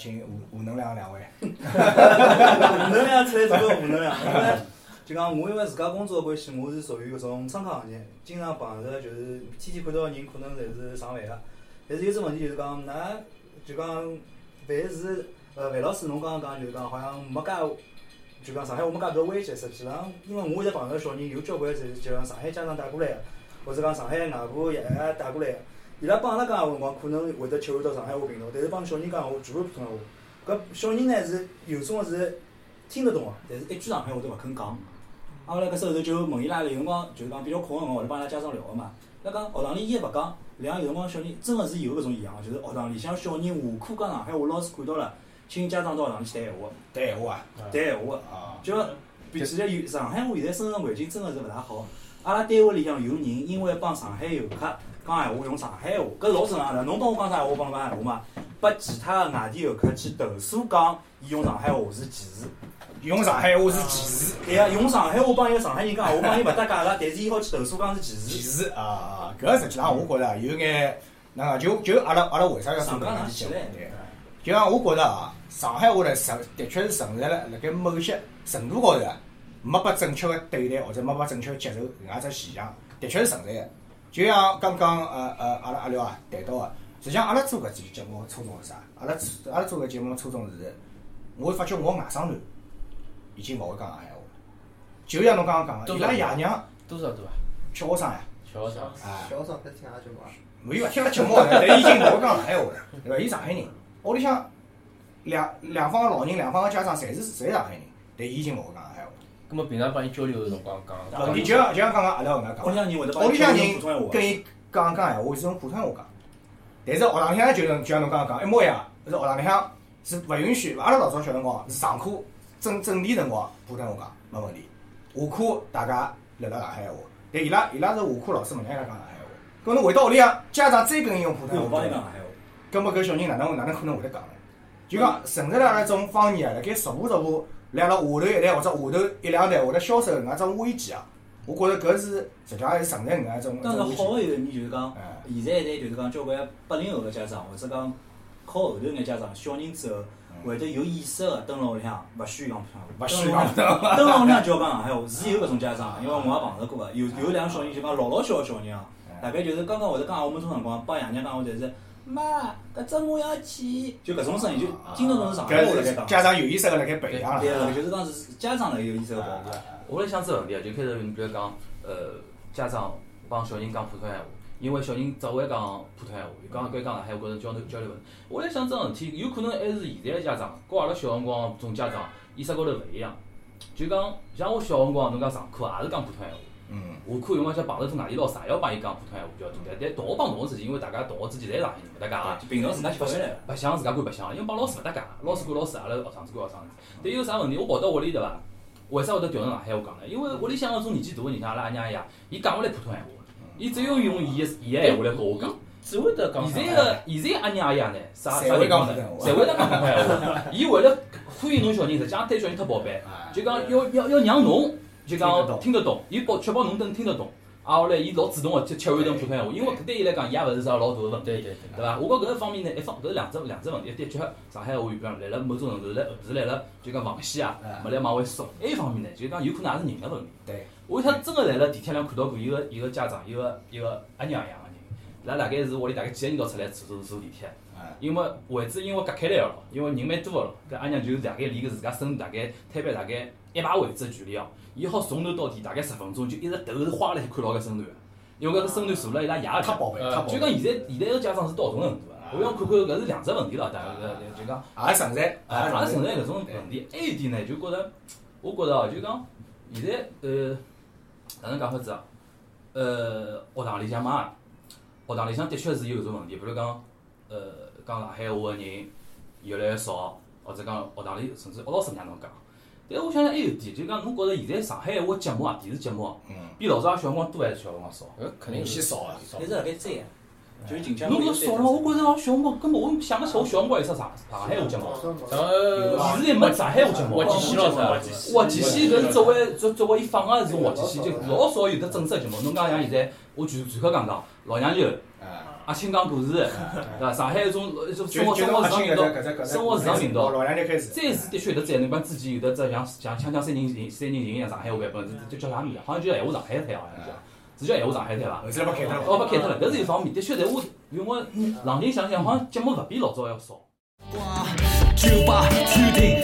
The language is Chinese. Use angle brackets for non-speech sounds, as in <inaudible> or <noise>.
请吴吴能量两位。负能量出来做个负能量，因为就讲我因为自家工作的关系，我是属于搿种商科行业，经常碰着就是天天看到的人可能侪是上万个，但是有只问题就是讲，㑚就讲凡是呃范老师侬刚刚讲就是讲好像没介。就讲上海我没介多危险，实际上，因为我现在碰着小人有交关是就讲上海家长带过来个，或者讲上海外婆爷爷带过来个，伊拉帮阿拉讲闲话辰光，可能会得切换到上海话频道，但是帮小人讲闲话全部普通闲话。搿小人呢是有种是听得懂个，但是一句上海话都勿肯讲。阿拉搿时候就问伊拉，有辰光就是讲比较空个辰光，会得帮伊拉家长聊个嘛。伊拉讲学堂里一勿讲，两有辰光小人真个是有搿种现象，就是学堂里向小人下课讲上海话，老师看到了，请家长到学堂里去谈闲话，谈闲话啊。谈闲话个。啊。就比起来有上海话现在生存环境真个是勿大好。阿拉单位里向有人因为帮上海游客讲闲话用上海话，搿老正常个。侬帮我讲啥闲话，帮侬讲闲话嘛？拨其他个外地游客去投诉讲，伊用上海话是歧视。用上海话是歧视。对个，用上海话帮一个上海人讲闲话，帮伊勿搭界个，但是伊好去投诉讲是歧视。歧视啊啊！搿实际上我觉着有眼，那就就阿拉阿拉为啥要上搿样子节目？对，就像我觉着啊，上海话呢存的确是存在了辣盖某些程度高头啊，没被正确个对待或者没被正确接受搿样只现象，的确是存在个。就像刚刚呃呃阿拉阿廖啊谈到个，实际上阿拉做搿期节目初衷是啥？阿拉阿拉做搿节目初衷是，我发觉我外甥女已经勿会讲上海话了。就像侬刚刚讲个，伊拉爷娘多少多啊？小学生呀。小学生。哎。小学生开始听阿拉节目啊？没有啊，听了节目，<laughs> 但已经勿会讲上海话了，对伐？伊上海人，屋里向两两方个老人，两方个家长，侪是侪是上海人，但伊已经勿会讲上海话。咁么平常帮伊交流个辰光讲，问题就像就像刚刚阿拉搿能讲，屋里向人会得屋里向人跟伊讲讲闲话是用普通话讲，但是学堂里向就就像侬刚刚讲一模一样，是学堂里向是勿允许，阿拉老早小辰光是上课正正题辰光普通话讲没问题，下课大家聊聊上海话，但伊拉伊拉是下课老师勿让伊拉讲上海话，搿侬回到屋里向家长再跟伊用普通话讲，搿么搿小人哪能哪能可能会得讲呢？就讲存在了那种方言啊，辣盖逐步逐步。来了下头一代或者下头一两代会得销售搿能介种危机啊！我觉着搿是实际上还是存在搿能介种。当然好个一面就是讲，现在一代就是讲交关八零后个家长或者讲靠后头眼家长小人之后会得有意识个蹲辣屋里向勿需要讲普通话，勿需要讲，蹲辣屋 <laughs> 里向就要讲上海话，是有搿种家长，因为我也碰着过个，有有两个小人就讲老老小个小人啊，大概就是刚刚会得讲闲话没多辰光，帮爷娘讲话侪是。妈，搿只我要去，就搿种声音，就听得懂是上海话辣盖讲。家长有意识个辣盖培养了。对个，就是讲是家长辣有意识个保护。我辣想只问题啊，就开始比如讲，呃，家长帮小人讲普通闲话，因为小人只会讲普通闲话，伊讲该讲上海话，觉着交流交流问题。我来想只问题，有可能还是现在的家长，跟阿拉小辰光种家长意识高头勿一样。就讲像我小辰光，侬讲上课也是讲普通闲话。嗯，下课用光像碰着种外地老师，也要帮伊讲普通闲话比较多。但但同学帮同学之间，因为大家同学之间侪是上海人，勿搭界啊。平常自家去白相白相自家管白相，因为帮老师勿搭界，老师管老师，阿拉学生子管学生子。但有啥问题？我跑到屋里对伐？为啥会得调成上海话讲呢？因为屋里向搿种年纪大个人，像阿拉阿娘伊啊，伊讲勿来普通闲话，伊只有用伊个伊个闲话来跟我讲。只会得讲。现在个现在阿娘阿爷呢，啥啥会讲呢？侪会得讲普通闲话。伊为了欢迎侬小人，实际上对小人忒宝贝，就讲要要要让侬就讲听得懂，伊保确保侬能听得懂。啊，后来伊老主动个去切换成普通闲话，因为搿对伊来讲，伊也勿是啥老大个问题，对对对伐？我觉搿一方面呢，一方搿是两只两只问题，的确上海话语讲来了某种程度来是来了就讲防线啊，没来往回缩。还一方面呢，就讲有可能也是人个问题。对，我一趟真个来了地铁上看到过一个一个家长，一个一个阿娘一样个人，伊拉大概是屋里大概几个人到出来坐坐坐地铁，因为位置因为隔开来个咯，因为人蛮多个咯，搿阿娘就是大概离个自家身大概摊板大概一排位置个距离哦，伊好从头到底大概十分钟，就一直头是花了看牢搿身段。因为搿个身段坐辣伊拉爷太宝贝，就讲现在现在个家长是到种程度啊？我想看看搿是两只问题咯，大概搿就讲也存在，也存在搿种问题。还有一点呢，就觉着，我觉着哦，就讲现在呃，哪能讲法子啊？呃，学堂里向嘛，学堂里向的确是有搿种问题，比如讲呃，讲上海话个人越来越少，或者讲学堂里甚至学老师哪能讲？但我想想还有点，就讲侬觉着现在上海话节目啊，电视节目，比老早小辰光多还是小辰光少？呃肯定是少啊，一直辣盖追啊。就是近腔。侬搿少了，我觉着老小辰光根本我想勿起我小辰光有啥上上海话节目。呃，电视里没上海话节目。滑稽戏咯是滑稽戏搿是作为作作为伊放个是滑稽戏，就老少有得正式节目。侬讲像现在，我举举个讲讲，老娘舅。阿阿青讲故事，对伐？上海一种一种生就活生活就从阿青搿时尚频道生活时尚频道再是的确有得才能帮之前有得只像像锵锵三人行三人行一样上海话版本，就叫啥名啊？好像就闲话上海滩好像叫，是叫闲话上海滩伐？后头把开脱了。哦，被开脱了，搿是一方面，的确，但我因为冷静想想，好像节目勿比老早要少。酒吧、餐厅、